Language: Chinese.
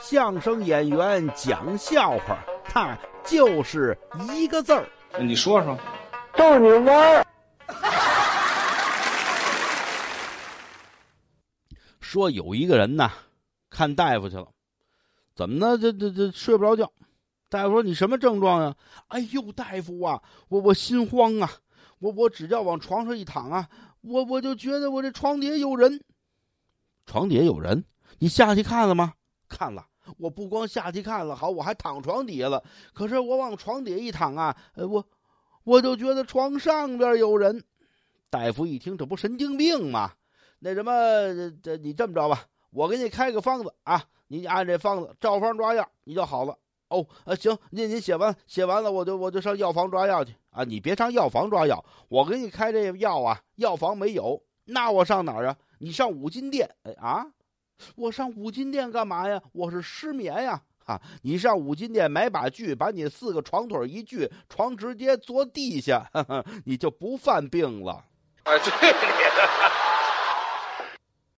相声演员讲笑话，他就是一个字儿。你说说，逗你玩儿。说有一个人呐，看大夫去了，怎么呢？这这这睡不着觉。大夫说：“你什么症状呀？”哎呦，大夫啊，我我心慌啊，我我只要往床上一躺啊，我我就觉得我这床底下有人。床底下有人，你下去看了吗？看了。我不光下去看了，好，我还躺床底下了。可是我往床底下一躺啊，我我就觉得床上边有人。大夫一听，这不神经病吗？那什么，这你这么着吧，我给你开个方子啊，你按这方子照方抓药，你就好了。哦，啊，行，那您写完写完了，我就我就上药房抓药去啊。你别上药房抓药，我给你开这药啊，药房没有，那我上哪儿啊？你上五金店，哎啊，我上五金店干嘛呀？我是失眠呀，哈！你上五金店买把锯，把你四个床腿一锯，床直接坐地下，你就不犯病了。哎，对。